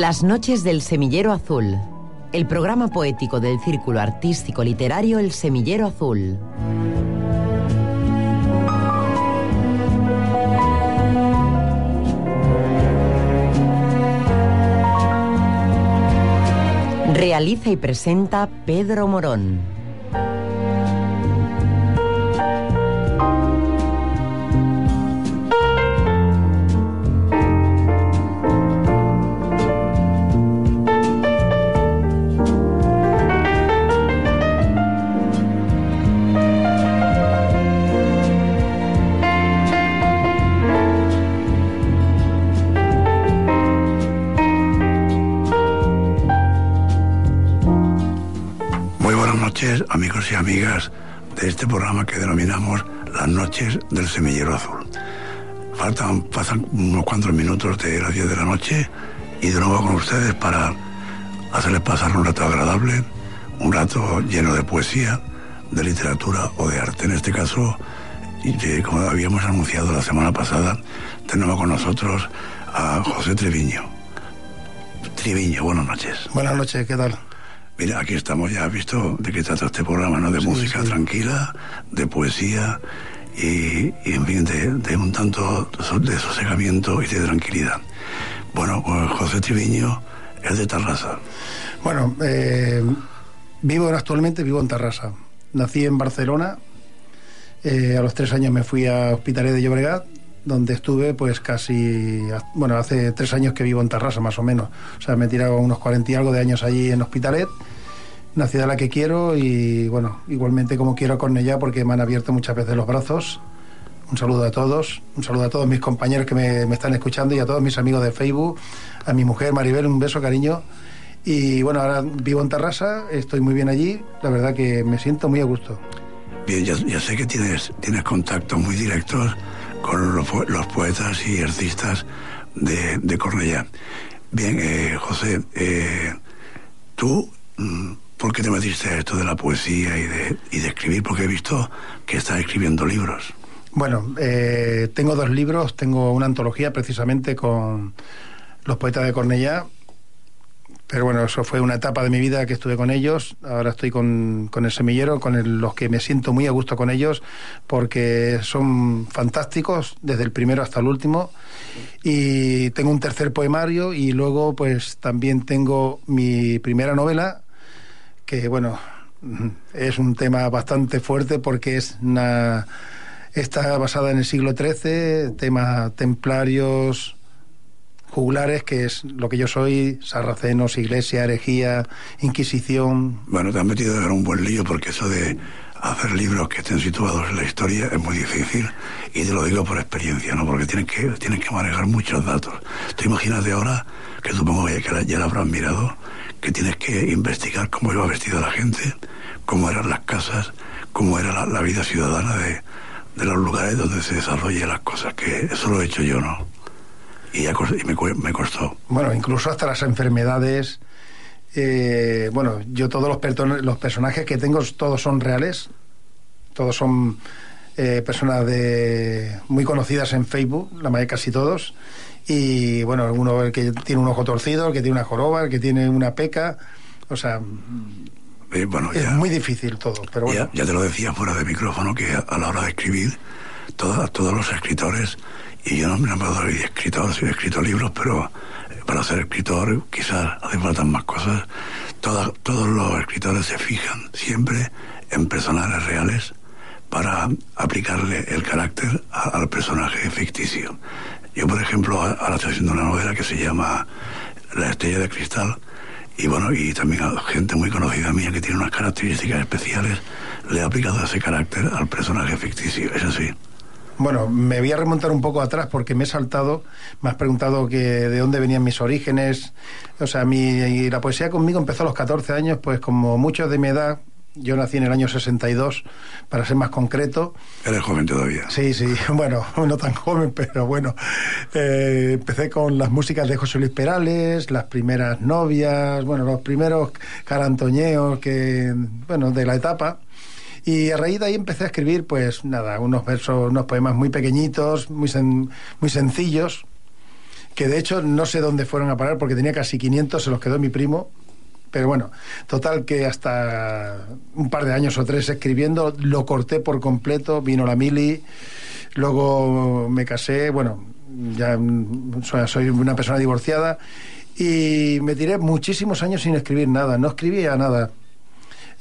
Las noches del Semillero Azul. El programa poético del Círculo Artístico Literario El Semillero Azul. Realiza y presenta Pedro Morón. Amigos y amigas de este programa que denominamos Las noches del semillero azul. Faltan, pasan unos cuantos minutos de las 10 de la noche y de nuevo con ustedes para hacerles pasar un rato agradable, un rato lleno de poesía, de literatura o de arte. En este caso, y como habíamos anunciado la semana pasada, tenemos con nosotros a José Treviño. Treviño, buenas noches. Buenas noches, ¿qué tal? Mira, aquí estamos ya, has visto de qué trata este programa, ¿no? De Sí, música sí. tranquila, de poesía y, y, en fin, de, de un tanto de sosegamiento y de tranquilidad. Bueno, pues José Triviño es de Tarrasa. Bueno, eh, vivo actualmente, vivo en Tarrasa. Nací en Barcelona. eh, a los tres años me fui a Hospitalet de Llobregat, donde estuve pues casi, bueno, hace tres años que vivo en Tarrasa más o menos. O sea, me he tirado unos cuarenta y algo de años allí en Hospitalet, una ciudad a la que quiero y bueno, igualmente como quiero con ella porque me han abierto muchas veces los brazos. Un saludo a todos, un saludo a todos mis compañeros que me, me están escuchando y a todos mis amigos de Facebook, a mi mujer Maribel, un beso, cariño. Y bueno, ahora vivo en Tarrasa, estoy muy bien allí, la verdad que me siento muy a gusto. Bien, ya, ya sé que tienes, tienes contactos muy directos con los, los poetas y artistas de, de Cornellá. Bien, eh, José, eh, tú, mm, ¿por qué te metiste a esto de la poesía y de, y de escribir? Porque he visto que estás escribiendo libros. Bueno, eh, tengo dos libros, tengo una antología precisamente con los poetas de Cornellá, pero bueno, eso fue una etapa de mi vida que estuve con ellos, ahora estoy con, el semillero, con los que me siento muy a gusto con ellos, porque son fantásticos desde el primero hasta el último, y tengo un tercer poemario y luego pues también tengo mi primera novela, que bueno, es un tema bastante fuerte porque es está basada en el siglo XIII, temas templarios, juglares, que es lo que yo soy, sarracenos, iglesia, herejía, inquisición. Bueno, te has metido en un buen lío porque eso de hacer libros que estén situados en la historia es muy difícil y te lo digo por experiencia, ¿no? Porque tienes que, tienes que manejar muchos datos. Tú imagínate ahora, que supongo que ya, ya lo habrás mirado, que tienes que investigar cómo iba vestida la gente, cómo eran las casas, cómo era la, la vida ciudadana de, de los lugares donde se desarrollan las cosas, que eso lo he hecho yo, ¿no? Y, me costó. Bueno, incluso hasta las enfermedades. Eh, bueno, yo todos los, los personajes que tengo, todos son reales. Todos son eh, personas de muy conocidas en Facebook, la mayoría casi todos. Y bueno, uno el que tiene un ojo torcido, el que tiene una joroba, el que tiene una peca. O sea, Eh, bueno, es muy difícil todo. Pero bueno, Ya, ya te lo decía fuera de micrófono que a, la hora de escribir, todas- todos los escritores, y yo no me soy escritor, soy escrito libros, pero para ser escritor quizás hace falta más cosas. Todos los escritores se fijan siempre en personajes reales para aplicarle el carácter a- al personaje ficticio. Yo, por ejemplo, ahora estoy haciendo una novela que se llama La estrella de cristal, y bueno, y también a gente muy conocida mía que tiene unas características especiales, le he aplicado ese carácter al personaje ficticio, es así. Bueno, me voy a remontar un poco atrás porque me he saltado, me has preguntado que de dónde venían mis orígenes. O sea, mi, y la poesía conmigo empezó a los 14 años, pues como muchos de mi edad, yo nací en el año 62, para ser más concreto. Eres joven todavía. Sí, sí, bueno, no tan joven, pero bueno. Eh, empecé con las músicas de José Luis Perales, las primeras novias, bueno, los primeros carantoñeos que, bueno, de la etapa. Y a raíz de ahí empecé a escribir, pues nada, unos versos, unos poemas muy pequeñitos, muy, sen- muy sencillos, que de hecho no sé dónde fueron a parar porque tenía casi 500, se los quedó mi primo. Pero bueno, total que hasta un par de años o tres escribiendo, lo corté por completo, vino la mili, luego me casé, bueno, ya mm, soy, soy una persona divorciada y me tiré muchísimos años sin escribir nada, no escribía nada.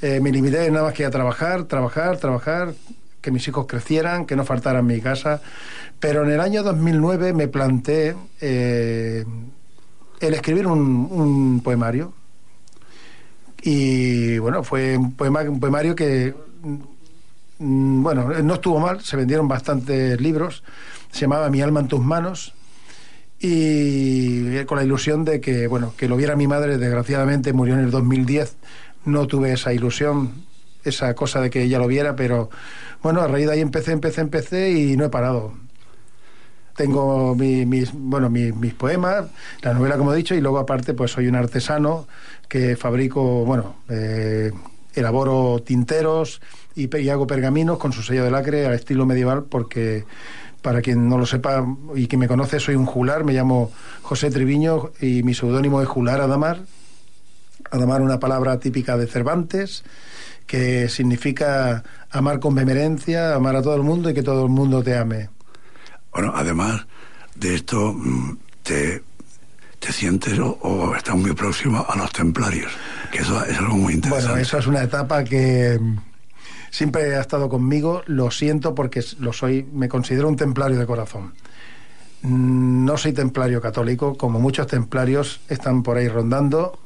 Eh, me limité nada más que a trabajar, trabajar, trabajar, que mis hijos crecieran, que no faltaran mi casa. Pero en el año 2009 me planteé eh, el escribir un, poemario. Y bueno, fue un, poema, un poemario que, mm, bueno, no estuvo mal, se vendieron bastantes libros. Se llamaba Mi alma en tus manos y con la ilusión de que bueno que lo viera mi madre desgraciadamente murió en el 2010 no tuve esa ilusión esa cosa de que ella lo viera pero bueno a raíz de ahí empecé empecé empecé y no he parado tengo mi- mis bueno mi- mis poemas la novela como he dicho y luego aparte pues soy un artesano que fabrico bueno eh, elaboro tinteros y, y hago pergaminos con su sello de lacre al estilo medieval porque para quien no lo sepa y que me conoce, soy un jular, me llamo José Triviño y mi seudónimo es Jular Adamar. Adamar, una palabra típica de Cervantes, que significa amar con vehemencia, amar a todo el mundo y que todo el mundo te ame. Bueno, además de esto, mm, te, te sientes o, o estás muy próximo a los templarios, que eso es algo muy interesante. Bueno, eso es una etapa que mm, siempre ha estado conmigo, lo siento porque lo soy, me considero un templario de corazón. Mm, No soy templario católico, como muchos templarios están por ahí rondando.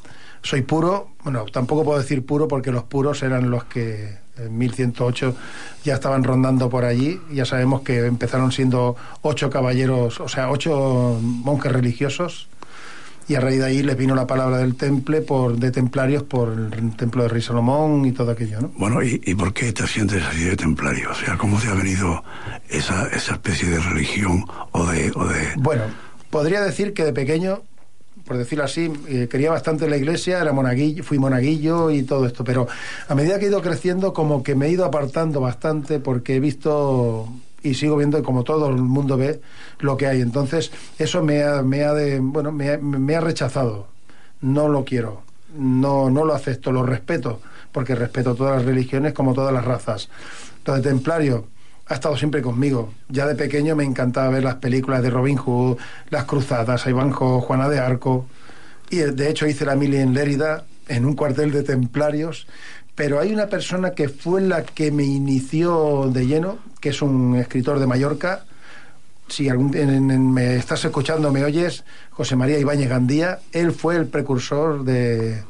Soy puro, bueno, tampoco puedo decir puro porque los puros eran los que en 1108 ya estaban rondando por allí. Ya sabemos que empezaron siendo ocho caballeros, o sea, ocho monjes religiosos y a raíz de ahí les vino la palabra del temple por de templarios por el templo de Rey Salomón y todo aquello, ¿no? Bueno, ¿y, y por qué te sientes así de templario? O sea, ¿cómo te ha venido esa, esa especie de religión o de... O de... Bueno, podría decir que de pequeño, por decirlo así, eh, quería bastante la iglesia, era monaguillo, fui monaguillo y todo esto, pero a medida que he ido creciendo como que me he ido apartando bastante porque he visto y sigo viendo como todo el mundo ve lo que hay. Entonces, eso me ha, me ha de, bueno, me ha, rechazado. No lo quiero. No, no lo acepto, lo respeto, porque respeto todas las religiones como todas las razas. De templario ha estado siempre conmigo. Ya de pequeño me encantaba ver las películas de Robin Hood, las cruzadas, Ivanhoe, Juana de Arco. Y eh, de hecho hice la mili en Lérida, en un cuartel de templarios. Pero hay una persona que fue la que me inició de lleno, que es un escritor de Mallorca. Si algún, en- me estás escuchando, me oyes, José María Ibáñez Gandía. Él fue el precursor de,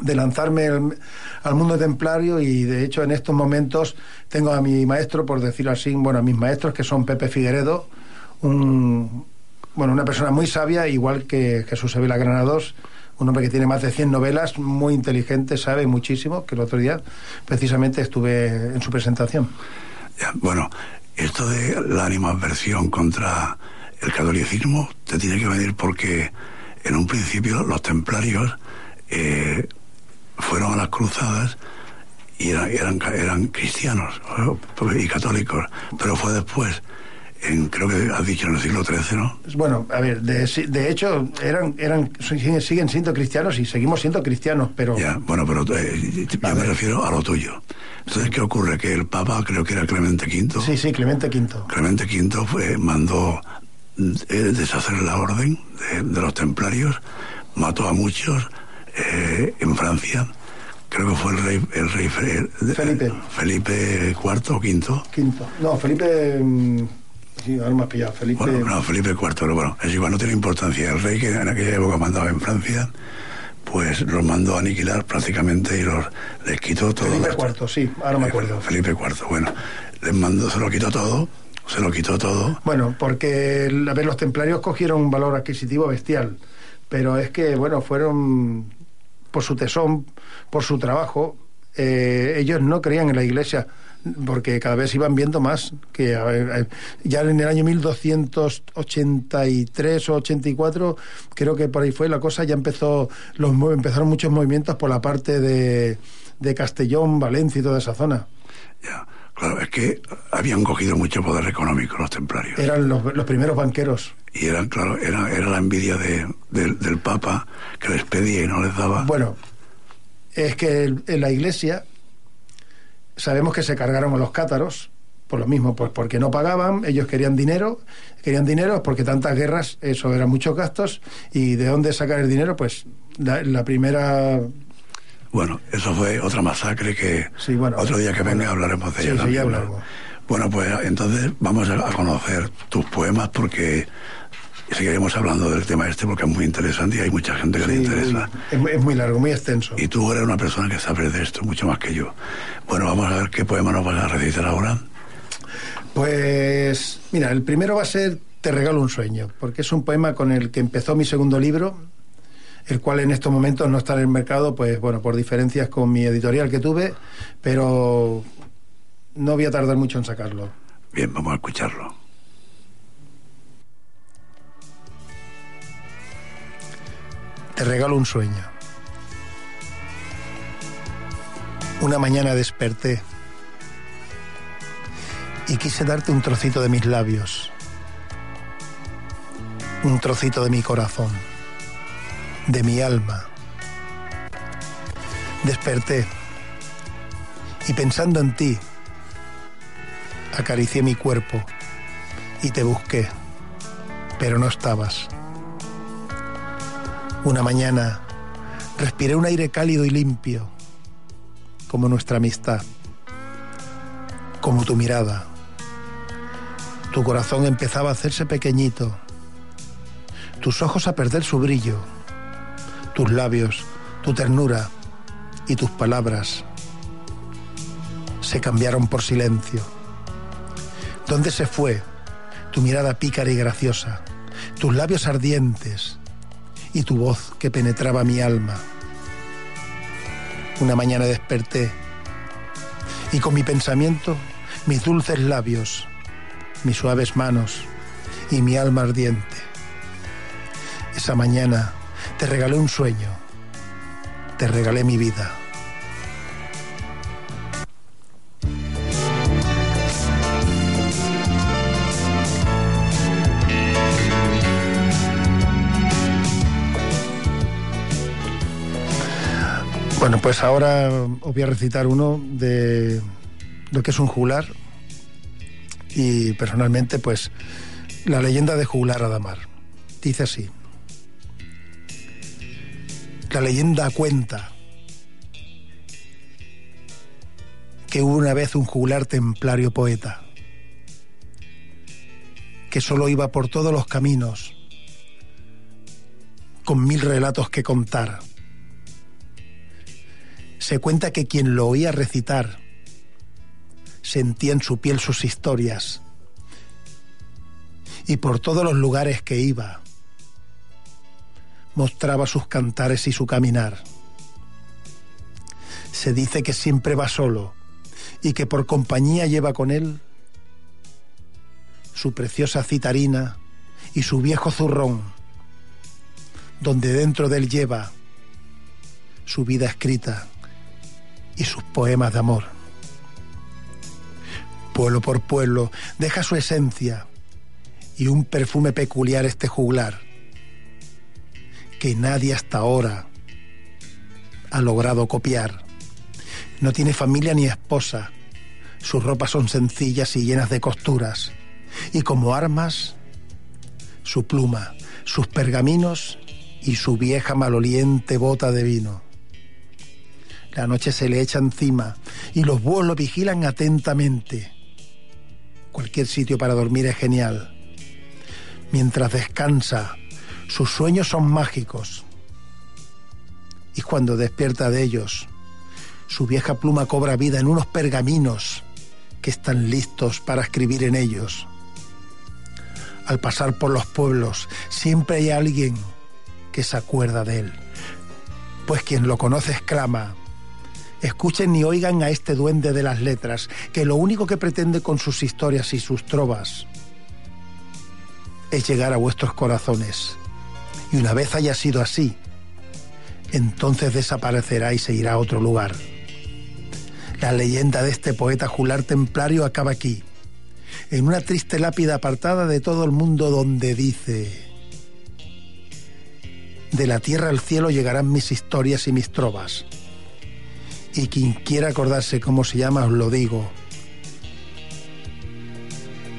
de lanzarme al, al mundo templario y de hecho en estos momentos tengo a mi maestro, por decirlo así, bueno, a mis maestros que son Pepe Figueredo, un, bueno, una persona muy sabia, igual que Jesús Sevilla Granados, un hombre que tiene más de 100 novelas, muy inteligente, sabe muchísimo, que el otro día precisamente estuve en su presentación. Bueno, esto de la animadversión contra el catolicismo te tiene que venir porque en un principio los templarios eh, fueron a las cruzadas y eran, eran, eran cristianos ¿no? y católicos, pero fue después, en, creo que has dicho en el siglo XIII, ¿no? Bueno, a ver, de, de hecho eran, eran, siguen, siendo cristianos y seguimos siendo cristianos, pero... Ya, bueno, pero eh, yo me refiero a lo tuyo. Entonces, ¿qué ocurre? Que el Papa, creo que era Clemente V, Sí, sí, Clemente V. Clemente V fue, mandó eh, deshacer la orden de, de los templarios, mató a muchos eh, en Francia creo que fue el rey, el rey Felipe. Felipe IV o quinto. Quinto. No, Felipe. mm, Sí, ahora me has pillado. Felipe. Bueno, no, Felipe IV, pero bueno, es igual, no tiene importancia. El rey que en aquella época mandaba en Francia, pues los mandó a aniquilar prácticamente y los les quitó todo. Felipe. IV, sí, ahora me acuerdo. Felipe IV, bueno, les mandó, se lo quitó todo, se lo quitó todo. Bueno, porque a ver, los templarios cogieron un valor adquisitivo bestial, pero es que, bueno, fueron por su tesón, por su trabajo, eh, ellos no creían en la iglesia, porque cada vez iban viendo más, que eh, ya en el año 1283 o 84, creo que por ahí fue la cosa, ya empezó los empezaron muchos movimientos por la parte de, de Castellón, Valencia y toda esa zona. Ya, claro, es que habían cogido mucho poder económico los templarios. Eran los, los primeros banqueros. Y eran, claro, era, era la envidia de, del- del Papa que les pedía y no les daba. Bueno, es que el- en la iglesia sabemos que se cargaron a los cátaros por lo mismo, pues porque no pagaban, ellos querían dinero, querían dinero porque tantas guerras, eso eran muchos gastos, y de dónde sacar el dinero, pues la, la primera Bueno, eso fue otra masacre que Sí, bueno, otro día que venga hablaremos de Sí, ella sí, ya. Bueno, pues entonces vamos a conocer tus poemas porque seguiremos hablando del tema este porque es muy interesante y hay mucha gente que le sí, interesa. es, muy- es muy largo, muy extenso. Y tú eres una persona que sabe de esto mucho más que yo. Bueno, vamos a ver qué poema nos vas a recitar ahora. Pues mira, el primero va a ser Te regalo un sueño, porque es un poema con el que empezó mi segundo libro, el cual en estos momentos no está en el mercado, pues bueno, por diferencias con mi editorial que tuve, pero no voy a tardar mucho en sacarlo. Bien, vamos a escucharlo. Te regalo un sueño. Una mañana desperté y quise darte un trocito de mis labios, un trocito de mi corazón, de mi alma. Desperté y pensando en ti, acaricié mi cuerpo y te busqué, pero no estabas. Una mañana respiré un aire cálido y limpio, como nuestra amistad, como tu mirada. Tu corazón empezaba a hacerse pequeñito, tus ojos a perder su brillo, tus labios, tu ternura y tus palabras se cambiaron por silencio. ¿Dónde se fue tu mirada pícara y graciosa, tus labios ardientes? Y tu voz que penetraba mi alma. Una mañana desperté y con mi pensamiento, mis dulces labios, mis suaves manos y mi alma ardiente. Esa mañana te regalé un sueño, te regalé mi vida. Bueno, pues ahora os voy a recitar uno de lo que es un juglar y personalmente pues la leyenda de juglar Adamar. Dice así. La leyenda cuenta que hubo una vez un juglar templario poeta que solo iba por todos los caminos con mil relatos que contar. Se cuenta que quien lo oía recitar sentía en su piel sus historias y por todos los lugares que iba mostraba sus cantares y su caminar. Se dice que siempre va solo y que por compañía lleva con él su preciosa citarina y su viejo zurrón, donde dentro de él lleva su vida escrita y sus poemas de amor. Pueblo por pueblo deja su esencia y un perfume peculiar este juglar que nadie hasta ahora ha logrado copiar. No tiene familia ni esposa, sus ropas son sencillas y llenas de costuras, y como armas, su pluma, sus pergaminos y su vieja maloliente bota de vino. La noche se le echa encima y los búhos lo vigilan atentamente. Cualquier sitio para dormir es genial. Mientras descansa, sus sueños son mágicos. Y cuando despierta de ellos, su vieja pluma cobra vida en unos pergaminos que están listos para escribir en ellos. Al pasar por los pueblos, siempre hay alguien que se acuerda de él. Pues quien lo conoce exclama, escuchen y oigan a este duende de las letras, que lo único que pretende con sus historias y sus trovas es llegar a vuestros corazones. Y una vez haya sido así, entonces desaparecerá y se irá a otro lugar. La leyenda de este poeta jular templario acaba aquí, en una triste lápida apartada de todo el mundo donde dice, de la tierra al cielo llegarán mis historias y mis trovas. Y quien quiera acordarse cómo se llama, os lo digo.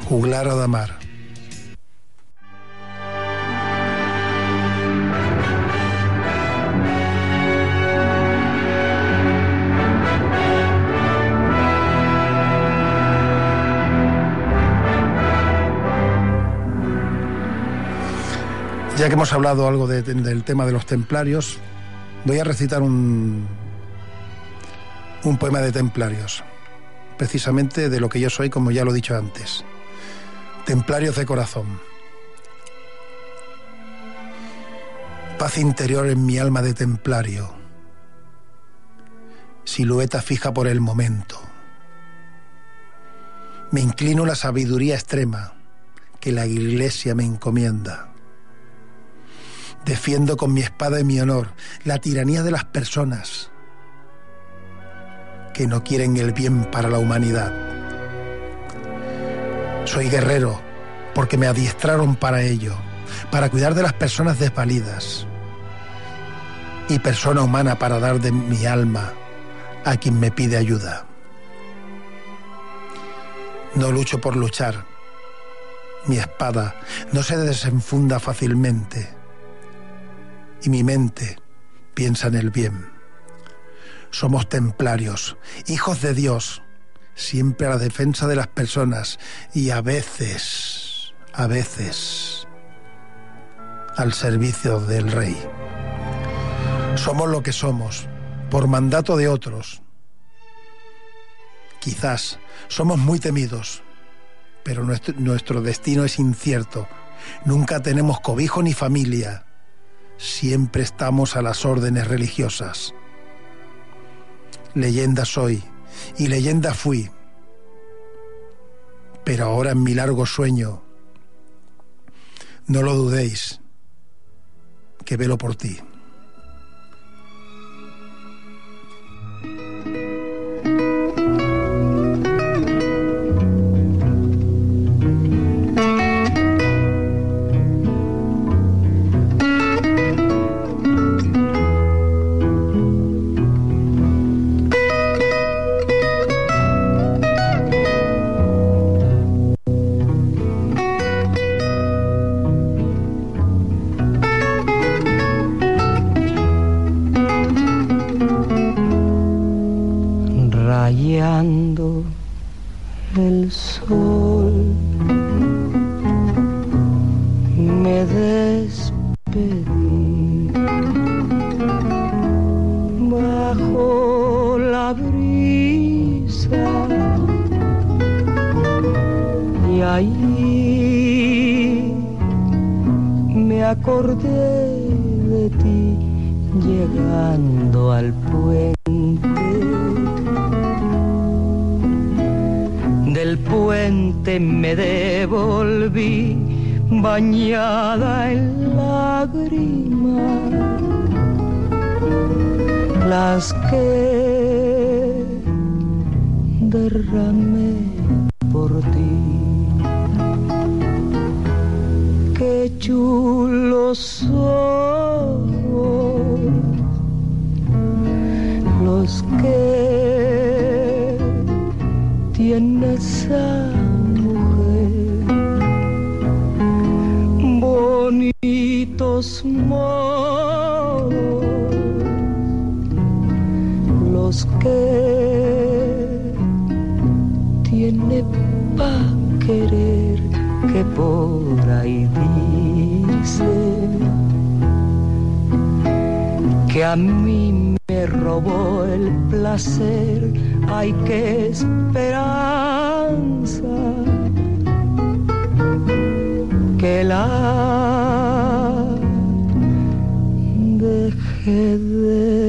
Juglar o Damar. Ya que hemos hablado algo de- del tema de los templarios, voy a recitar un, un poema de templarios, precisamente de lo que yo soy, como ya lo he dicho antes. Templarios de corazón. Paz interior en mi alma de templario. Silueta fija por el momento. Me inclino la sabiduría extrema que la iglesia me encomienda. Defiendo con mi espada y mi honor la tiranía de las personas que no quieren el bien para la humanidad. Soy guerrero porque me adiestraron para ello, para cuidar de las personas desvalidas y persona humana para dar de mi alma a quien me pide ayuda. No lucho por luchar. Mi espada no se desenfunda fácilmente y mi mente piensa en el bien. Somos templarios, hijos de Dios, siempre a la defensa de las personas y a veces, a veces, al servicio del rey. Somos lo que somos, por mandato de otros. Quizás somos muy temidos, pero nuestro, nuestro destino es incierto. Nunca tenemos cobijo ni familia siempre estamos a las órdenes religiosas. Leyenda soy y leyenda fui, pero ahora en mi largo sueño, no lo dudéis, que velo por ti. Que por ahí dice que a mí me robó el placer, ay qué esperanza que la dejé de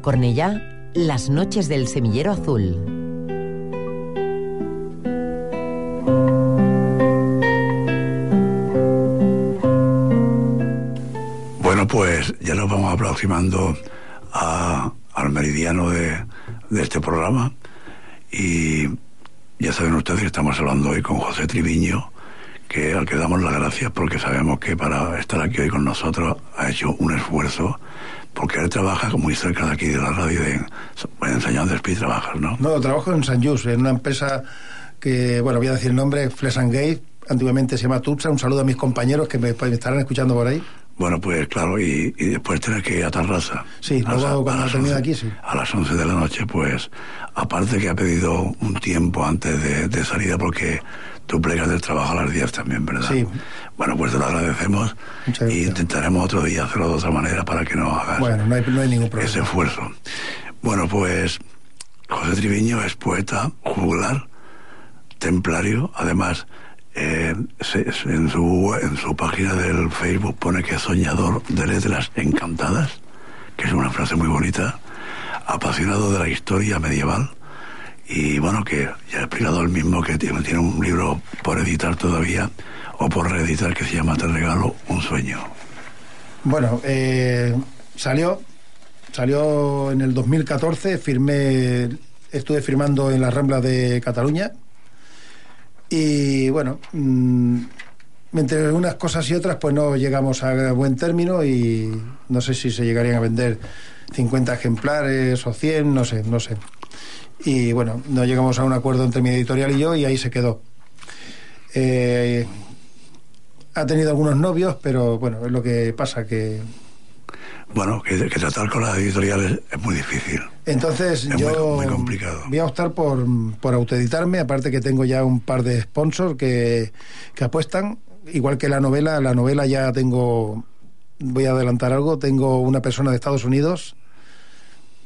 Cornellá, las noches del semillero azul. Bueno, pues ya nos vamos aproximando a- al meridiano de, de este programa y ya saben ustedes que estamos hablando hoy con José Triviño, que al que damos las gracias porque sabemos que para estar aquí hoy con nosotros ha hecho un esfuerzo porque él trabaja muy cerca de aquí de la radio de, en San Juan trabajas, ¿no? No, trabajo en San Just, en una empresa que, bueno, voy a decir el nombre, Flesh and Gate, antiguamente se llama Tutsa. Un saludo a mis compañeros que me, me estarán escuchando por ahí. Bueno, pues claro, y, y después tener que ir a Tarrasa. Sí, A luego cuando las termine 11 aquí, sí. A las 11 de la noche, pues, aparte que ha pedido un tiempo antes de, de salida, porque tú plegas del trabajo a las 10 también, ¿verdad? Sí. Bueno, pues te lo agradecemos Muchas y gracias. intentaremos otro día hacerlo de otra manera para que no hagas Bueno, no hay, no hay ningún ese problema. esfuerzo. Bueno, pues José Triviño es poeta, juglar, templario, además eh, en, su, en su página del Facebook pone que es soñador de letras encantadas, que es una frase muy bonita, apasionado de la historia medieval y bueno, que ya ha explicado él mismo que tiene, tiene un libro por editar todavía o por reeditar que se llama Te regalo un sueño. Bueno, eh, salió, salió en el 2014, firmé, estuve firmando en la Rambla de Cataluña y bueno, mm, entre unas cosas y otras pues no llegamos a buen término y no sé si se llegarían a vender 50 ejemplares o 100, no sé, no sé. Y bueno, no llegamos a un acuerdo entre mi editorial y yo y ahí se quedó. Eh, ha tenido algunos novios, pero bueno, es lo que pasa que Bueno, que, que tratar con las editoriales es muy difícil. Entonces Es yo muy- muy complicado. voy a optar por, por autoeditarme, aparte que tengo ya un par de sponsors que, que apuestan, igual que la novela, la novela ya tengo, voy a adelantar algo, tengo una persona de Estados Unidos,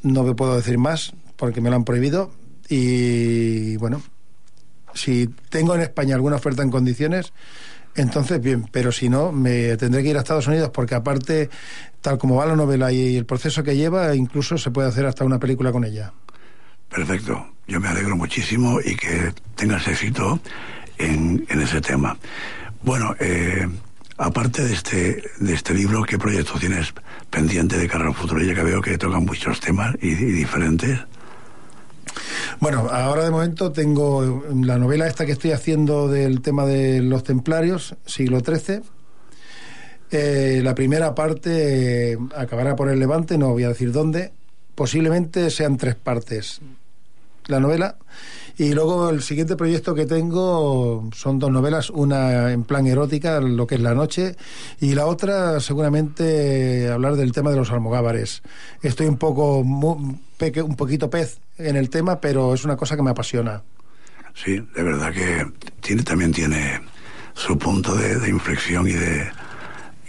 no me puedo decir más porque me lo han prohibido y bueno, si tengo en España alguna oferta en condiciones, entonces bien, pero si no, me tendré que ir a Estados Unidos porque aparte, tal como va la novela y el proceso que lleva, incluso se puede hacer hasta una película con ella. Perfecto. Yo me alegro muchísimo y que tengas éxito en, en ese tema. Bueno, eh, aparte de este, de este libro, ¿qué proyectos tienes pendiente de cara al futuro? Ya que veo que tocan muchos temas y, y diferentes. Bueno, ahora de momento tengo la novela esta que estoy haciendo del tema de los templarios, siglo XIII. Eh, la primera parte eh, acabará por el Levante, no voy a decir dónde. Posiblemente sean tres partes la novela. Y luego el siguiente proyecto que tengo son dos novelas, una en plan erótica, lo que es la noche, y la otra seguramente hablar del tema de los almogávares. Estoy un poco un poquito pez en el tema, pero es una cosa que me apasiona. Sí, de verdad que tiene, también tiene su punto de, de inflexión y de...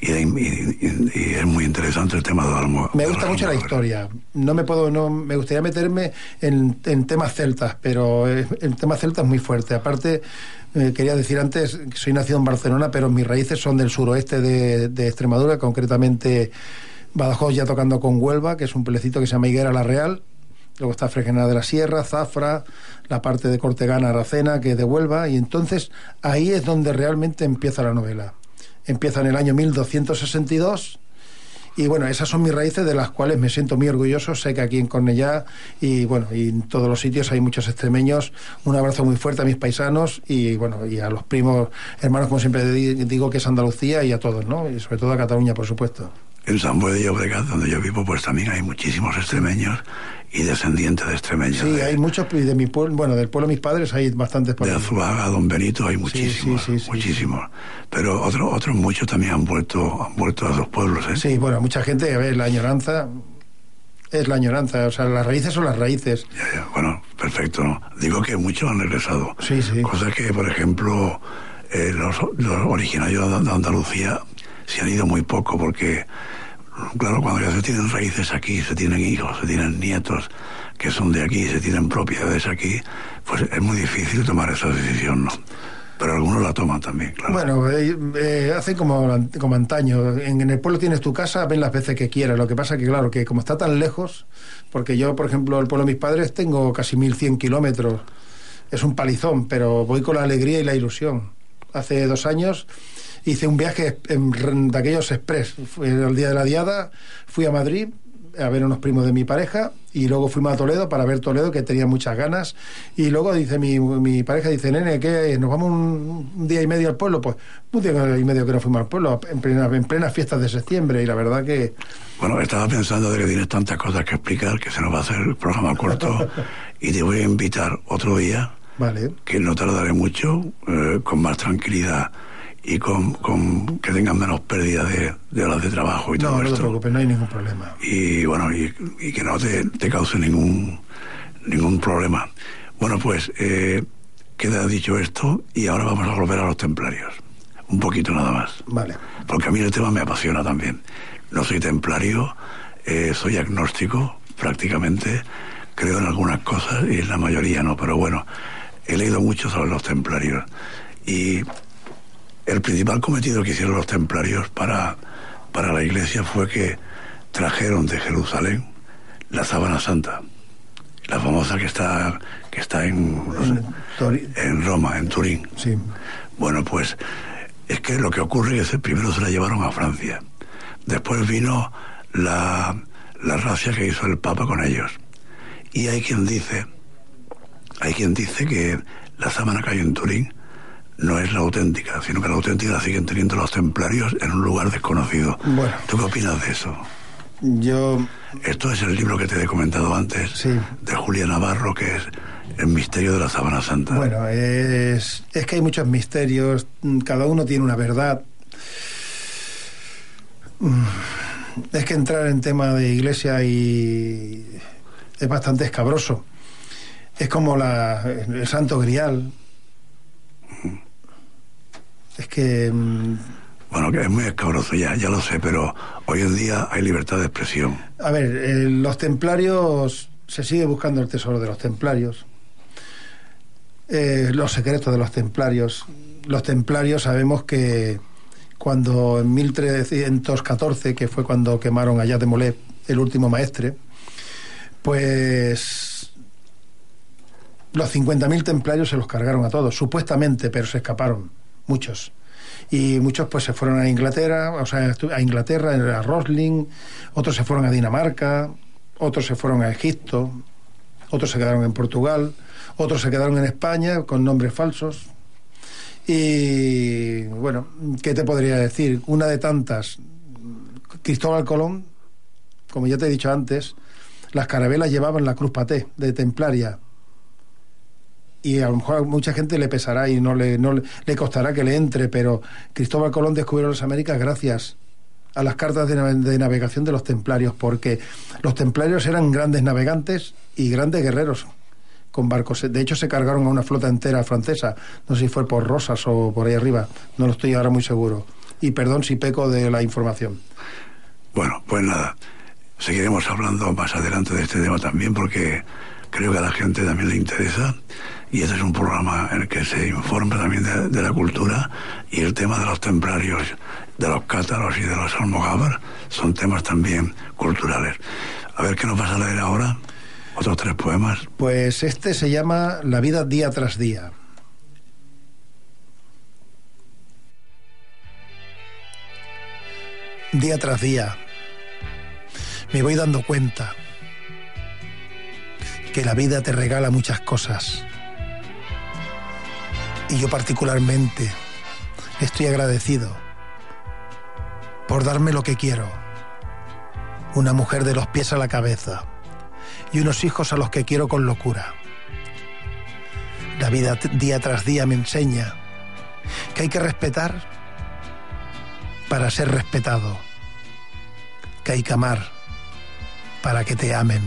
Y, es muy interesante el tema de Almo. Me gusta mucho la historia. No me puedo, no, me gustaría meterme en, en temas celtas, pero el tema celta es muy fuerte. Aparte, eh, quería decir antes que soy nacido en Barcelona, pero mis raíces son del suroeste de, de Extremadura, concretamente Badajoz ya tocando con Huelva, que es un pueblecito que se llama Higuera la Real. Luego está Fregenera de la Sierra, Zafra, la parte de Cortegana, Aracena, que es de Huelva. Y entonces ahí es donde realmente empieza la novela. Empieza en el año 1262 y bueno, esas son mis raíces de las cuales me siento muy orgulloso. Sé que aquí en Cornellá y bueno, y en todos los sitios hay muchos extremeños. Un abrazo muy fuerte a mis paisanos y bueno, y a los primos hermanos, como siempre di- digo, que es Andalucía y a todos, ¿no? Y sobre todo a Cataluña, por supuesto. En San Bue de Llobregat, donde yo vivo, pues también hay muchísimos extremeños y descendientes de extremeños. Sí, de, hay muchos y de mi pueblo, bueno, del pueblo de mis padres hay bastantes de. Azuaga, Don Benito, hay muchísimos, sí, sí, muchísimos. Pero otros otros muchos también han vuelto, han vuelto a sus pueblos, ¿eh? Sí, bueno, mucha gente, a ver, la añoranza es la añoranza, o sea, las raíces son las raíces. Ya, ya, Bueno, perfecto. ¿no? Digo que muchos han regresado. Sí, sí. Cosa que, por ejemplo, eh, los, los originarios de Andalucía se han ido muy poco porque, claro, cuando ya se tienen raíces aquí, se tienen hijos, se tienen nietos que son de aquí, se tienen propiedades aquí, pues es muy difícil tomar esa decisión, ¿no? Pero algunos la toman también, claro. Bueno, eh, eh, hacen como, como antaño. En, el pueblo tienes tu casa, ven las veces que quieras. Lo que pasa que, claro, que como está tan lejos, porque yo, por ejemplo, el pueblo de mis padres tengo casi 1100 kilómetros. Es un palizón, pero voy con la alegría y la ilusión. Hace dos años hice un viaje en- de aquellos express. Fue el día de la diada, fui a Madrid a ver unos primos de mi pareja y luego fuimos a Toledo para ver Toledo que tenía muchas ganas. Y luego dice mi, mi pareja dice nene que nos vamos un, un día y medio al pueblo pues un día y medio que nos fuimos al pueblo en plenas en plenas fiestas de septiembre. Y la verdad que Bueno, estaba pensando de que tienes tantas cosas que explicar que se nos va a hacer el programa corto. Y te voy a invitar otro día vale. que no tardaré mucho, eh, con más tranquilidad y con, con que tengan menos pérdida de, de horas de trabajo y todo no no te preocupes no hay ningún problema Y bueno, y, y que no te, te cause ningún, ningún problema. Bueno, pues eh, queda dicho esto y ahora vamos a volver a los templarios. Un poquito nada más. vale Porque a mí el tema me apasiona también. No soy templario, eh, soy agnóstico prácticamente, creo en algunas cosas y en la mayoría no, pero bueno, he leído mucho sobre los templarios. Y el principal cometido que hicieron los templarios para, para la iglesia fue que trajeron de Jerusalén la sábana santa, la famosa que está, que está en, no sé, Tori- en Roma, en Turín. sí Bueno, pues es que lo que ocurre es que primero se la llevaron a Francia. Después vino la, la racia que hizo el Papa con ellos. Y hay quien dice, hay quien dice que la sábana hay en Turín no es la auténtica, sino que la auténtica la siguen teniendo los templarios en un lugar desconocido. Bueno. ¿Tú qué opinas de eso? yo Esto es el libro que te he comentado antes, Sí. de Julia Navarro, que es El misterio de la sábana santa. Bueno, es, es que hay muchos misterios, cada uno tiene una verdad. Mm, Es que entrar en tema de iglesia y es bastante escabroso. Es como la, el santo grial. Es que mm, Bueno, que es muy escabroso, ya, ya lo sé, pero hoy en día hay libertad de expresión. A ver, eh, los templarios, se sigue buscando el tesoro de los templarios, Eh, los secretos de los templarios. Los templarios sabemos que cuando en 1314, que fue cuando quemaron allá de Molé, el último maestre, pues los 50.000 templarios se los cargaron a todos, supuestamente, pero se escaparon, muchos. Y muchos pues se fueron a Inglaterra, o sea, a Inglaterra, a Rosling, otros se fueron a Dinamarca, otros se fueron a Egipto, otros se quedaron en Portugal, otros se quedaron en España con nombres falsos. Y bueno, ¿qué te podría decir? Una de tantas, Cristóbal Colón, como ya te he dicho antes, las carabelas llevaban la cruz paté de templaria. Y a lo mejor a mucha gente le pesará y no le, no le, le costará que le entre, pero Cristóbal Colón descubrió las Américas gracias a las cartas de, nave- de navegación de los templarios, porque los templarios eran grandes navegantes y grandes guerreros con barcos. De hecho, se cargaron a una flota entera francesa. No sé si fue por Rosas o por ahí arriba. No lo estoy ahora muy seguro. Y perdón si peco de la información. Bueno, pues nada, seguiremos hablando más adelante de este tema también porque creo que a la gente también le interesa y este es un programa en el que se informa también de, la cultura y el tema de los templarios, de los cátaros y de los almogávar son temas también culturales. A ver qué nos vas a leer ahora, otros tres poemas. Pues este se llama La vida día tras día. Día tras día me voy dando cuenta que la vida te regala muchas cosas. Y yo particularmente estoy agradecido por darme lo que quiero, una mujer de los pies a la cabeza y unos hijos a los que quiero con locura. La vida día tras día me enseña que hay que respetar para ser respetado, que hay que amar para que te amen.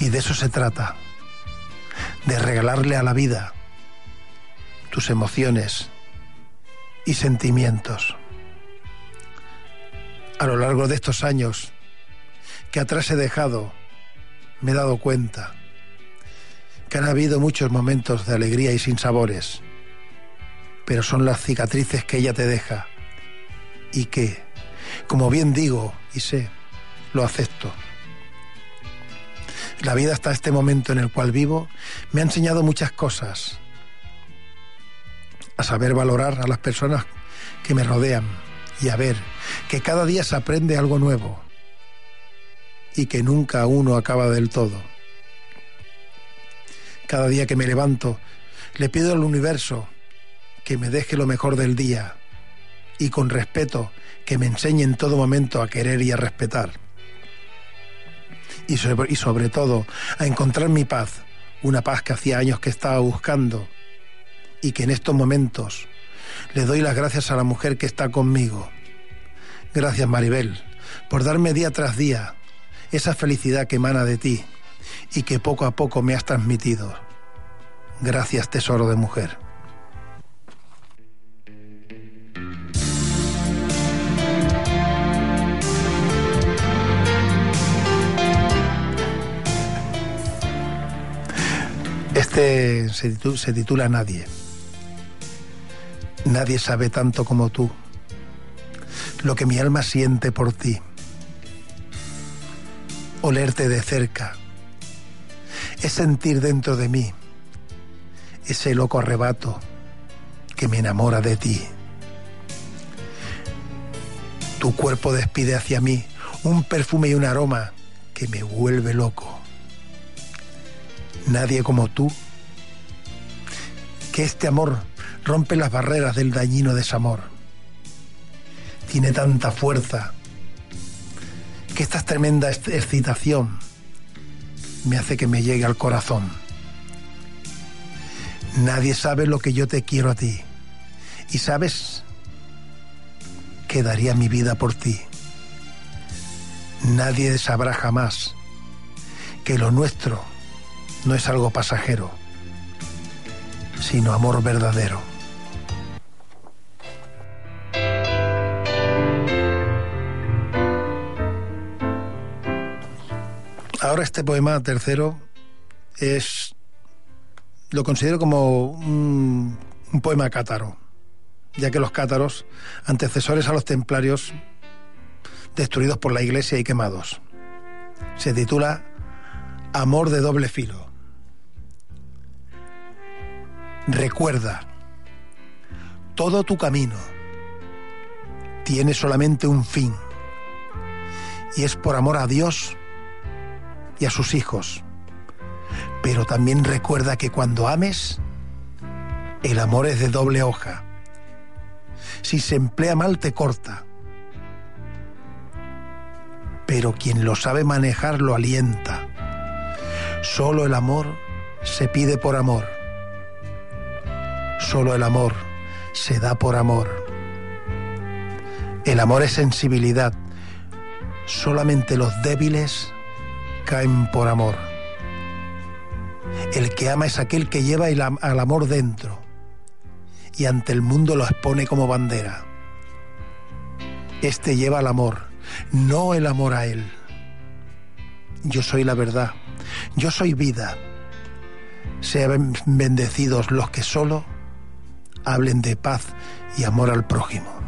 Y de eso se trata, de regalarle a la vida tus emociones y sentimientos. A lo largo de estos años que atrás he dejado, me he dado cuenta que han habido muchos momentos de alegría y sinsabores, pero son las cicatrices que ella te deja y que, como bien digo y sé, lo acepto. La vida hasta este momento en el cual vivo me ha enseñado muchas cosas. A saber valorar a las personas que me rodean y a ver que cada día se aprende algo nuevo y que nunca uno acaba del todo. Cada día que me levanto, le pido al universo que me deje lo mejor del día y con respeto que me enseñe en todo momento a querer y a respetar. Y sobre, y sobre todo a encontrar mi paz, una paz que hacía años que estaba buscando y que en estos momentos le doy las gracias a la mujer que está conmigo. Gracias Maribel por darme día tras día esa felicidad que emana de ti y que poco a poco me has transmitido. Gracias tesoro de mujer. Este se titu- se titula Nadie. Nadie sabe tanto como tú lo que mi alma siente por ti. Olerte de cerca es sentir dentro de mí ese loco arrebato que me enamora de ti. Tu cuerpo despide hacia mí un perfume y un aroma que me vuelve loco. Nadie como tú, que este amor rompe las barreras del dañino desamor. Tiene tanta fuerza que esta tremenda ex- excitación me hace que me llegue al corazón. Nadie sabe lo que yo te quiero a ti. Y sabes que daría mi vida por ti. Nadie sabrá jamás que lo nuestro no es algo pasajero, sino amor verdadero. Ahora este poema tercero es lo considero como un, un poema cátaro, ya que los cátaros, antecesores a los templarios, destruidos por la iglesia y quemados. Se titula Amor de doble filo. Recuerda, todo tu camino tiene solamente un fin, y es por amor a Dios y a sus hijos. Pero también recuerda que cuando ames, el amor es de doble hoja. Si se emplea mal te corta. Pero quien lo sabe manejar lo alienta. Solo el amor se pide por amor. Solo el amor se da por amor. El amor es sensibilidad. Solamente los débiles caen por amor. El que ama es aquel que lleva al amor dentro y ante el mundo lo expone como bandera. Este lleva al amor, no el amor a él. Yo soy la verdad, yo soy vida. Sean bendecidos los que solo hablen de paz y amor al prójimo.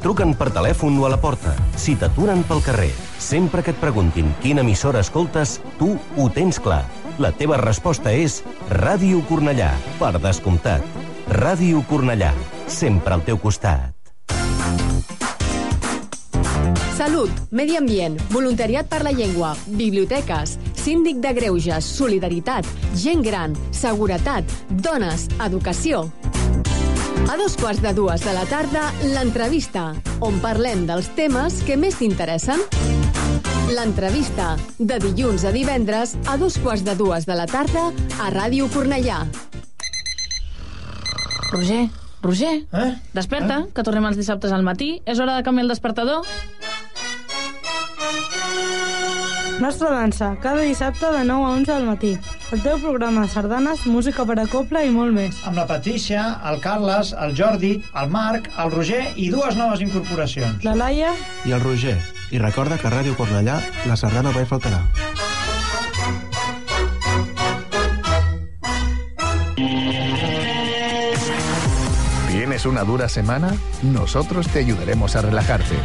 Truquen per telèfon o a la porta, si t'aturen pel carrer, sempre que et preguntin quina emissora escoltes, tu ho tens clar. La teva resposta és Ràdio Cornellà, per descomptat. Ràdio Cornellà, sempre al teu costat. Salut, medi ambient, voluntariat per la llengua, biblioteques, síndic de greuges, solidaritat, gent gran, seguretat, dones, educació. A dos quarts de dues de la tarda, l'entrevista, on parlem dels temes que més t'interessen. L'entrevista, de dilluns a divendres, a dos quarts de dues de la tarda, a Ràdio Cornellà. Roger, Roger, Eh? desperta, que tornem els dissabtes al matí. És hora de canviar el despertador. Nostra dansa, cada dissabte de 9 a 11 del matí. El teu programa de sardanes, música per a coble i molt més. Amb la Patricia, el Carles, el Jordi, el Marc, el Roger i dues noves incorporacions. La Laia, I el Roger. I recorda que a Ràdio Cornellà la sardana mai faltarà. ¿Tienes una dura semana? Nosotros te ayudaremos a relajarte.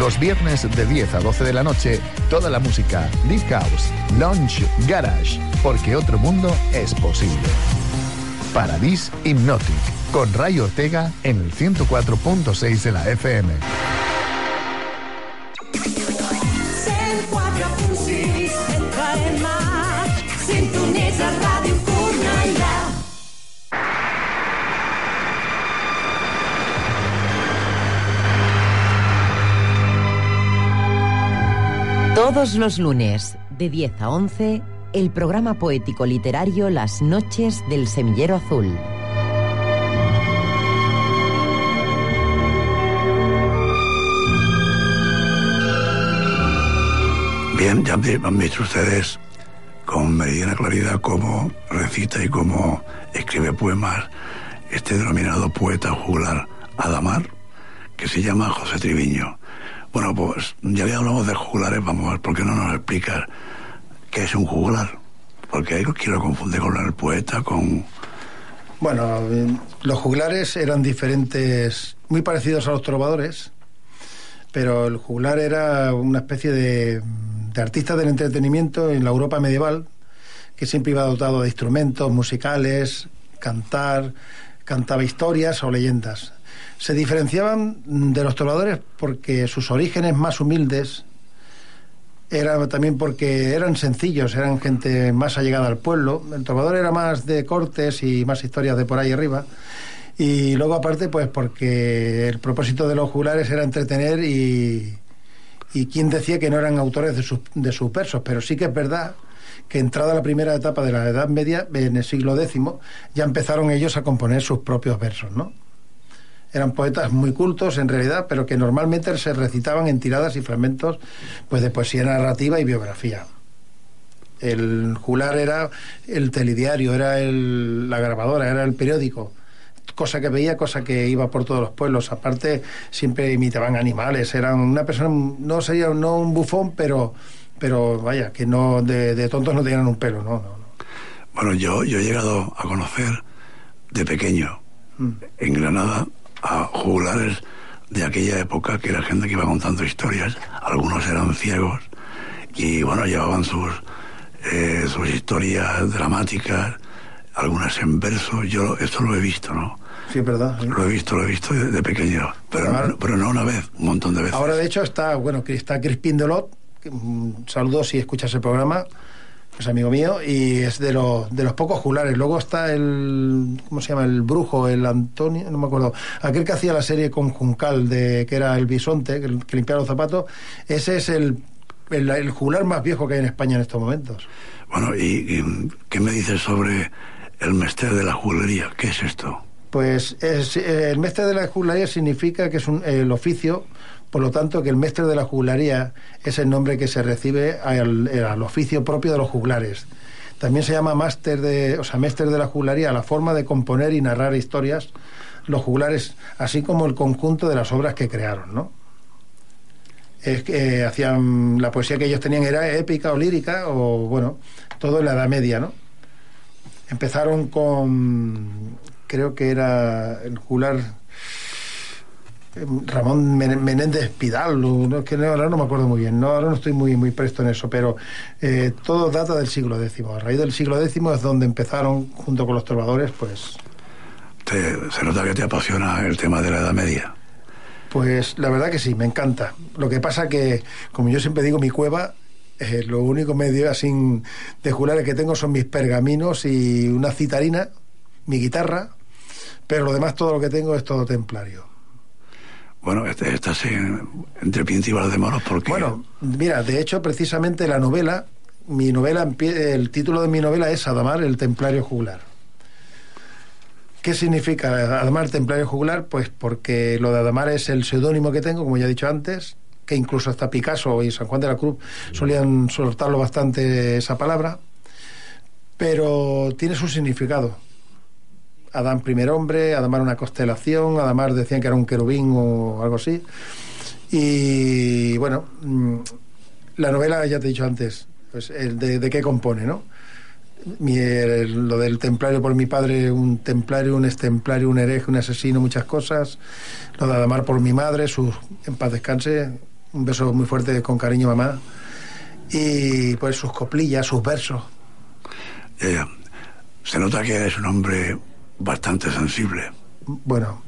Los viernes de 10 a 12 de la noche, toda la música, Deep House, Lounge, Garage, porque otro mundo es posible. Paradis Hypnotic, con Ray Ortega en el 104.6 de la FM. Todos los lunes, de 10 a 11, el programa poético literario Las Noches del Semillero Azul. Bien, ya han visto ustedes con meridiana claridad cómo recita y cómo escribe poemas este denominado poeta juglar Adamar, que se llama José Triviño. Bueno, pues ya que hablamos de juglares, vamos por qué no nos explicas qué es un juglar. Porque hay que lo confunde con el poeta, con... Bueno, los juglares eran diferentes, muy parecidos a los trovadores, pero el juglar era una especie de, de artista del entretenimiento en la Europa medieval, que siempre iba dotado de instrumentos musicales, cantar, cantaba historias o leyendas. Se diferenciaban de los trovadores porque sus orígenes más humildes era también porque eran sencillos, eran gente más allegada al pueblo. El trovador era más de cortes y más historias de por ahí arriba. Y luego aparte, pues porque el propósito de los juglares era entretener y, y quién decía que no eran autores de sus, de sus versos, pero sí que es verdad que entrada la primera etapa de la Edad Media, en el siglo X, ya empezaron ellos a componer sus propios versos, ¿no? Eran poetas muy cultos en realidad, pero que normalmente se recitaban en tiradas y fragmentos pues de poesía narrativa y biografía. El jular era el telediario, era el- la grabadora, era el periódico cosa que veía, cosa que iba por todos los pueblos. Aparte, siempre imitaban animales. Eran una persona, no sería no un bufón, pero, pero vaya, que no de, de tontos no tenían un pelo, ¿no? no. Bueno, yo, yo he llegado a conocer de pequeño en Granada a juglares de aquella época que era gente que iba contando historias. Algunos eran ciegos y bueno, llevaban sus, eh, sus historias dramáticas, algunas en verso. Yo esto lo he visto, ¿no? Sí, verdad. sí. Lo he visto, lo he visto de, de pequeño, pero, no- pero no una vez, un montón de veces. Ahora, de hecho, está, bueno, está Crispín Delot, mm, saludos si escuchas el programa, es amigo mío, y es de los, de los pocos juglares. Luego está el, ¿cómo se llama? El brujo, el Antonio, no me acuerdo, aquel que hacía la serie con Juncal, de, que era el bisonte, que, que limpiaba los zapatos, ese es el, el, el más viejo que hay en España en estos momentos. Bueno, ¿y, qué me dices sobre el mester de la juglería? ¿Qué es esto? Pues es- eh, el mestre de la juglaría significa que es un- el oficio, por lo tanto que el mestre de la juglaría es el nombre que se recibe al, eh, al oficio propio de los juglares. También se llama máster de, o sea, mestre de la juglaría, la forma de componer y narrar historias, los juglares, así como el conjunto de las obras que crearon, ¿no? Es que eh, hacían la poesía que ellos tenían era épica o lírica o bueno, todo en la Edad Media, ¿no? Empezaron con, creo que era el juglar eh, Ramón Men- Menéndez Pidal, no, es que no, ahora no me acuerdo muy bien, no, ahora no estoy muy, muy presto en eso, pero eh, todo data del siglo X. A raíz del siglo X es donde empezaron, junto con los trovadores, pues, Te- se nota que te apasiona el tema de la Edad Media. pues la verdad que sí, me encanta. Lo que pasa que, como yo siempre digo, mi cueva, eh, lo único medio así de juglares que tengo son mis pergaminos y una citarina, mi guitarra, pero lo demás todo lo que tengo es todo templario. Bueno, este- estás en- entre Pinto y Valdemoros porque... Bueno, mira, de hecho, precisamente la novela, mi novela, el título de mi novela es Adamar, el templario juglar. ¿Qué significa Adamar, templario juglar? Pues porque lo de Adamar es el seudónimo que tengo, como ya he dicho antes, que incluso hasta Picasso y San Juan de la Cruz solían soltarlo bastante esa palabra, pero tiene su significado. Adán primer hombre, Adamar una constelación, Adamar decían que era un querubín o algo así. Y bueno, mm, la novela ya te he dicho antes, pues el de, qué compone, ¿no? Mi- lo del templario por mi padre, un templario, un extemplario, un hereje, un asesino, muchas cosas. Lo de Adamar por mi madre, su, en paz descanse. Un beso muy fuerte con cariño, mamá. Y pues sus coplillas, sus versos. Se nota que eres un hombre bastante sensible. Bueno,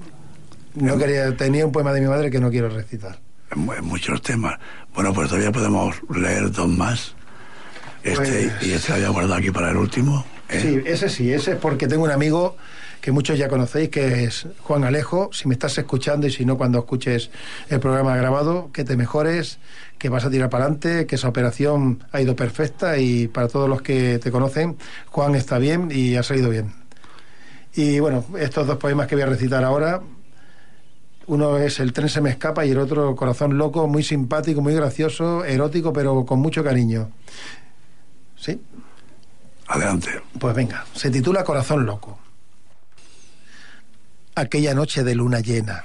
no quería, tenía un poema de mi madre que no quiero recitar. en, mu- en muchos temas. Bueno, pues todavía podemos leer dos más. Este Pues- y este había guardado aquí para el último. ¿eh? Sí, ese sí, ese es porque tengo un amigo que muchos ya conocéis, que es Juan Alejo. Si me estás escuchando y si no, cuando escuches el programa grabado, que te mejores, que vas a tirar para adelante, que esa operación ha ido perfecta y para todos los que te conocen, Juan está bien y ha salido bien. Y bueno, estos dos poemas que voy a recitar ahora, uno es El tren se me escapa y el otro Corazón loco, muy simpático, muy gracioso, erótico, pero con mucho cariño. ¿Sí? Adelante. Pues venga, se titula Corazón Loco. Aquella noche de luna llena.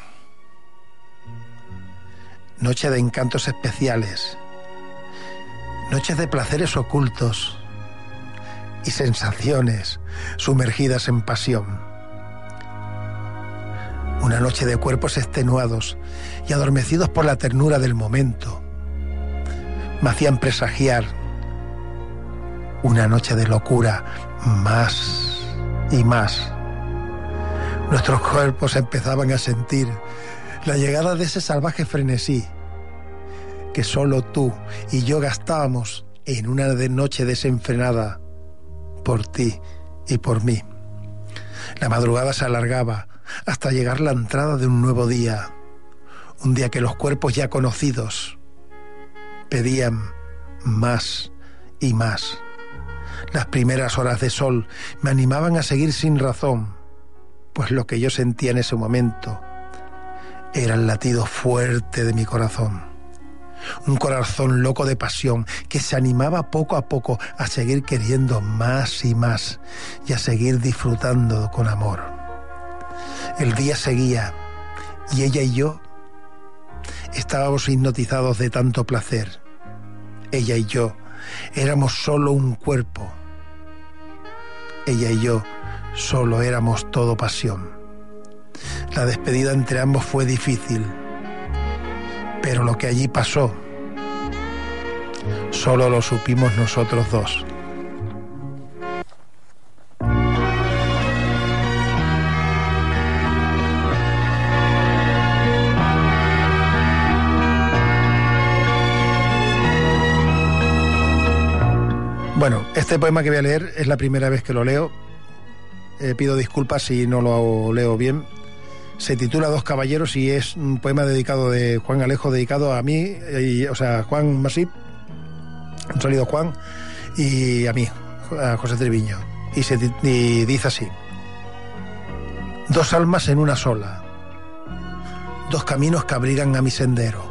Noche de encantos especiales. Noches de placeres ocultos y sensaciones sumergidas en pasión. Una noche de cuerpos extenuados y adormecidos por la ternura del momento. Me hacían presagiar una noche de locura más y más. Nuestros cuerpos empezaban a sentir la llegada de ese salvaje frenesí que solo tú y yo gastábamos en una noche desenfrenada por ti y por mí. La madrugada se alargaba hasta llegar la entrada de un nuevo día, un día que los cuerpos ya conocidos pedían más y más. Las primeras horas de sol me animaban a seguir sin razón, pues lo que yo sentía en ese momento era el latido fuerte de mi corazón. Un corazón loco de pasión que se animaba poco a poco a seguir queriendo más y más y a seguir disfrutando con amor. El día seguía y ella y yo estábamos hipnotizados de tanto placer. Ella y yo éramos solo un cuerpo. Ella y yo solo éramos todo pasión. La despedida entre ambos fue difícil, pero lo que allí pasó solo lo supimos nosotros dos. Bueno, este poema que voy a leer es la primera vez que lo leo. Eh, pido disculpas si no lo leo bien. Se titula Dos caballeros y es un poema dedicado de Juan Alejo, dedicado a mí, o sea, Juan Masip, un sólido Juan, y a mí, a José Treviño. Y, se, dice así. Dos almas en una sola. Dos caminos que abrigan a mi sendero.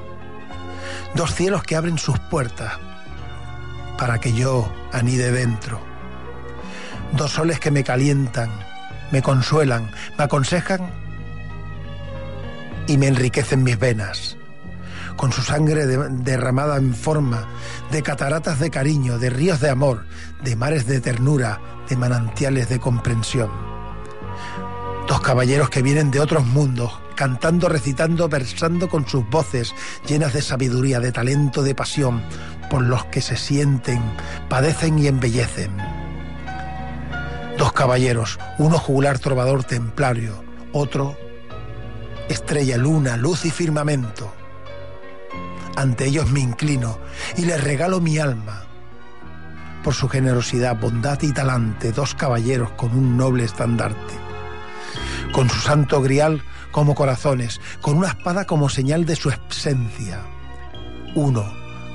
Dos cielos que abren sus puertas para que yo anide dentro. Dos soles que me calientan, me consuelan, me aconsejan y me enriquecen mis venas. Con su sangre de- derramada en forma de cataratas de cariño, de ríos de amor, de mares de ternura, de manantiales de comprensión. Dos caballeros que vienen de otros mundos, cantando, recitando, versando con sus voces llenas de sabiduría, de talento, de pasión, por los que se sienten, padecen y embellecen. Dos caballeros, uno jugular trovador templario, otro estrella, luna, luz y firmamento. Ante ellos me inclino y les regalo mi alma. Por su generosidad, bondad y talante, dos caballeros con un noble estandarte. Con su santo grial como corazones, con una espada como señal de su esencia. Uno,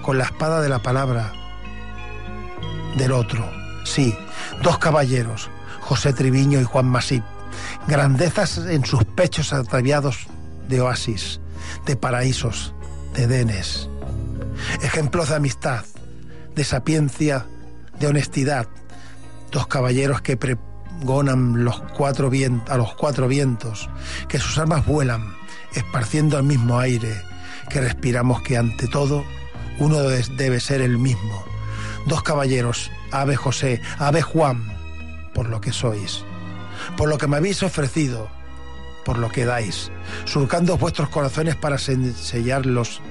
con la espada de la palabra del otro. Sí, dos caballeros, José Triviño y Juan Masip, grandezas en sus pechos ataviados de oasis, de paraísos, de denes. Ejemplos de amistad, de sapiencia, de honestidad. Dos caballeros que pregonan los cuatro vien- a los cuatro vientos, que sus almas vuelan, esparciendo el mismo aire, que respiramos que ante todo uno de- debe ser el mismo. dos caballeros, Ave José, Ave Juan, por lo que sois, por lo que me habéis ofrecido, por lo que dais, surcando vuestros corazones para sellarlos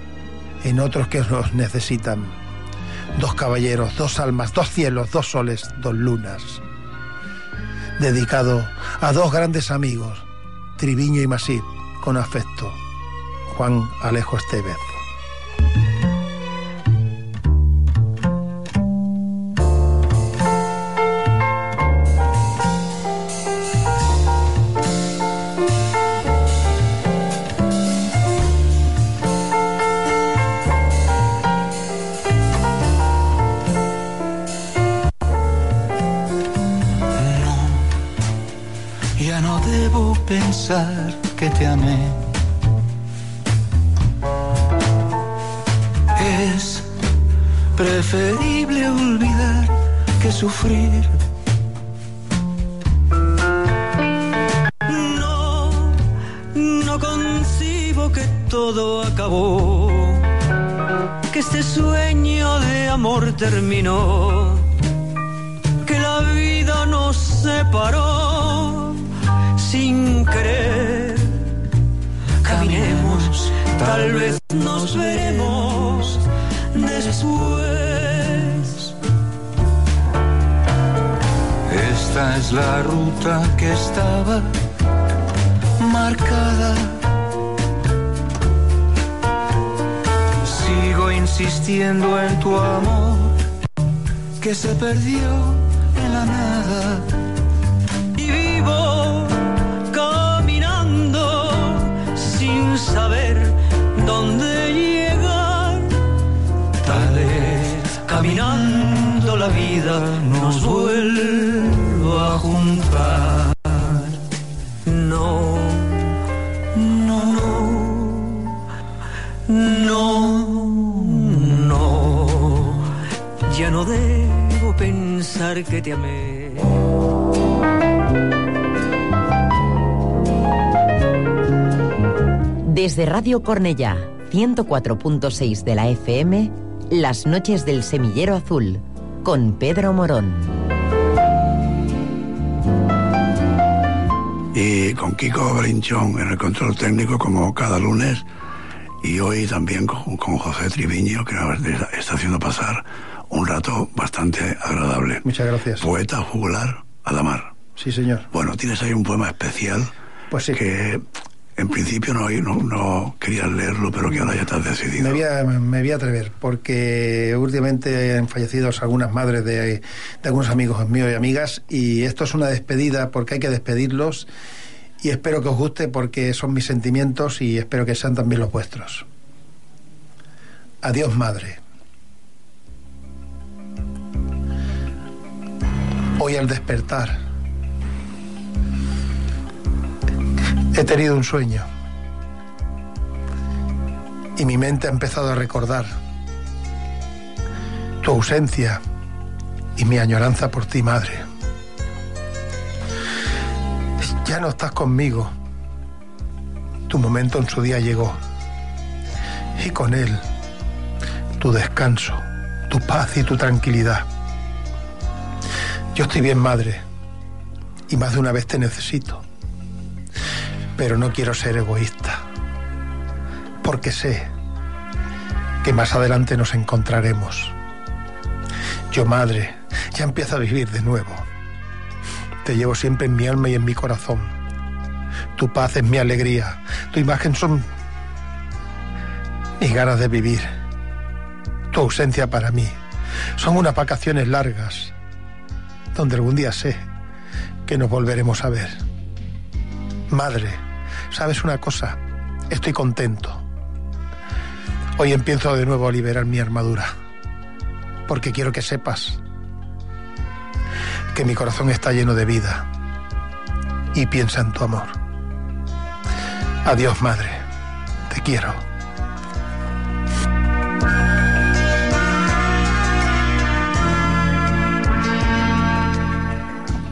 en otros que los necesitan. Dos caballeros, dos almas, dos cielos, dos soles, dos lunas. Dedicado a dos grandes amigos, Triviño y Masip, con afecto. Juan Alejo Estevez. Que te amé. Es preferible olvidar que sufrir. No, no concibo que todo acabó, que este sueño de amor terminó, que la vida nos separó querer. Caminemos, tal vez nos veremos después. Esta es la ruta que estaba marcada. Sigo insistiendo en tu amor que se perdió en la nada. Caminando la vida nos vuelva a juntar. No, no, no, no. Ya no debo pensar que te amé. Desde Radio Cornellá, 104.6 de la FM, Las noches del semillero azul, con Pedro Morón. Y con Kiko Brinchón en el control técnico como cada lunes y hoy también con, con José Triviño que nos está haciendo pasar un rato bastante agradable. Muchas gracias. Poeta juglar Adamar. Sí, señor. Bueno, tienes ahí un poema especial Pues sí. que en principio no, no, no leerlo, pero que ahora ya te decidido. Me voy, a, me voy a atrever, porque últimamente han fallecido algunas madres de algunos amigos míos y amigas, y esto es una despedida porque hay que despedirlos, y espero que os guste porque son mis sentimientos y espero que sean también los vuestros. Adiós, madre. Hoy al despertar he tenido un sueño y mi mente ha empezado a recordar tu ausencia y mi añoranza por ti, madre. Ya no estás conmigo. Tu momento en su día llegó. Y con él, tu descanso, tu paz y tu tranquilidad. Yo estoy bien, madre, y más de una vez te necesito. Pero no quiero ser egoísta, porque sé que más adelante nos encontraremos. Yo, madre, ya empiezo a vivir de nuevo. Te llevo siempre en mi alma y en mi corazón. Tu paz es mi alegría, tu imagen son mis ganas de vivir. Tu ausencia para mí son unas vacaciones largas, donde algún día sé que nos volveremos a ver. Madre, ¿sabes una cosa? Estoy contento. Hoy empiezo de nuevo a liberar mi armadura, porque quiero que sepas que mi corazón está lleno de vida y piensa en tu amor. Adiós, madre. Te quiero.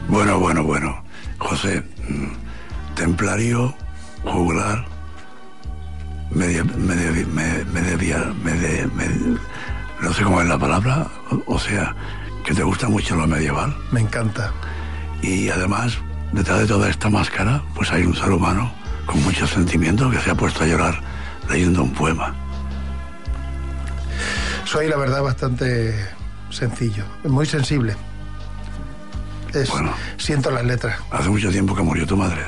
Bueno, bueno, bueno. José, mm, templario, juglar, media, media, me- media, media, no sé cómo es la palabra, o, o sea, que te gusta mucho lo medieval. Me encanta. Y además, detrás de toda esta máscara, pues hay un ser humano con muchos sentimientos que se ha puesto a llorar leyendo un poema. Soy, la verdad, bastante sencillo, muy sensible. Es- siento las letras. Hace mucho tiempo que murió tu madre.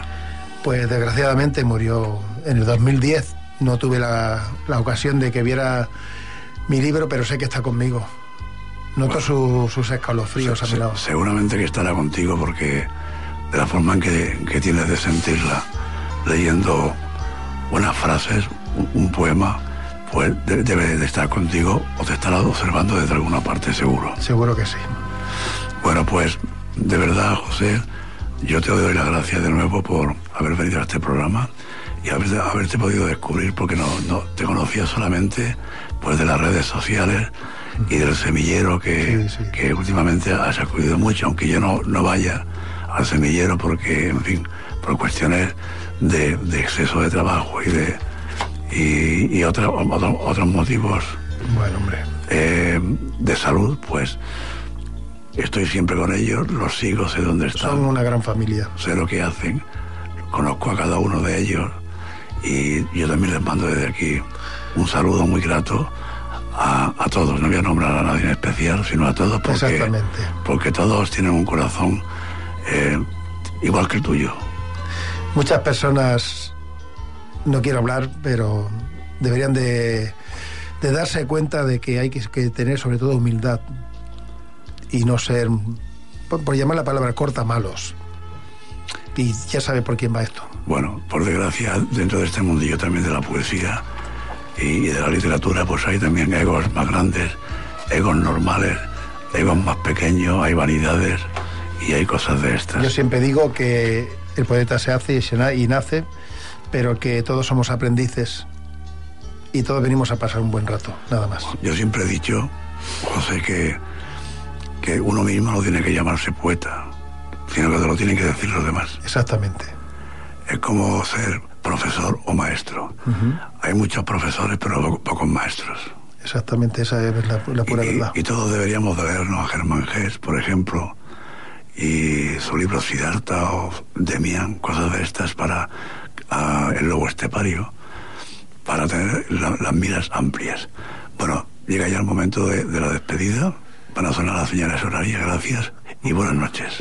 Pues desgraciadamente murió en el 2010. No tuve la, la ocasión de que viera mi libro, pero sé que está conmigo. Noto su- sus escalofríos a mi lado. Seguramente que estará contigo porque de la forma en que, que tienes de sentirla, leyendo unas frases, un, un poema, pues de- debe de estar contigo o te estará observando desde alguna parte seguro. Seguro que sí. Bueno, pues de verdad, José, yo te doy las gracias de nuevo por haber venido a este programa y haberte, haberte podido descubrir porque no, no te conocía solamente pues de las redes sociales y del semillero que, que últimamente has acudido mucho, aunque yo no, no vaya al semillero porque, en fin, por cuestiones de, de exceso de trabajo y de y, y otra- otro- otros motivos Bueno, hombre. eh, de salud, pues estoy siempre con ellos, los sigo, sé dónde están. Son una gran familia. sé lo que hacen, conozco a cada uno de ellos y yo también les mando desde aquí un saludo muy grato a, a todos. No voy a nombrar a nadie en especial, sino a todos porque, porque todos tienen un corazón eh, igual que el tuyo. Muchas personas, no quiero hablar, pero deberían de, de darse cuenta de que hay que, que tener sobre todo humildad y no ser, por, por llamar la palabra corta, malos. Y ya sabe por quién va esto. Bueno, por desgracia, dentro de este mundillo también de la poesía y de la literatura, pues hay también egos más grandes, egos normales, egos más pequeños, hay vanidades y hay cosas de estas. Yo siempre digo que el poeta se hace y, se na- y nace, pero que todos somos aprendices y todos venimos a pasar un buen rato, nada más. Yo siempre he dicho, José, que, que uno mismo no tiene que llamarse poeta, sino que te lo tienen que decir los demás. Exactamente. Es como ser profesor o maestro. Hay muchos profesores, pero po- pocos maestros. Exactamente, esa es la, la pura y, verdad. y todos deberíamos de vernos a Germán Gess, por ejemplo, y su libro Siddhartha o Demian, cosas de estas para el lobo estepario, para tener la- las miras amplias. Bueno, llega ya el momento de, de la despedida. Van a sonar las señales horarias, gracias y buenas noches.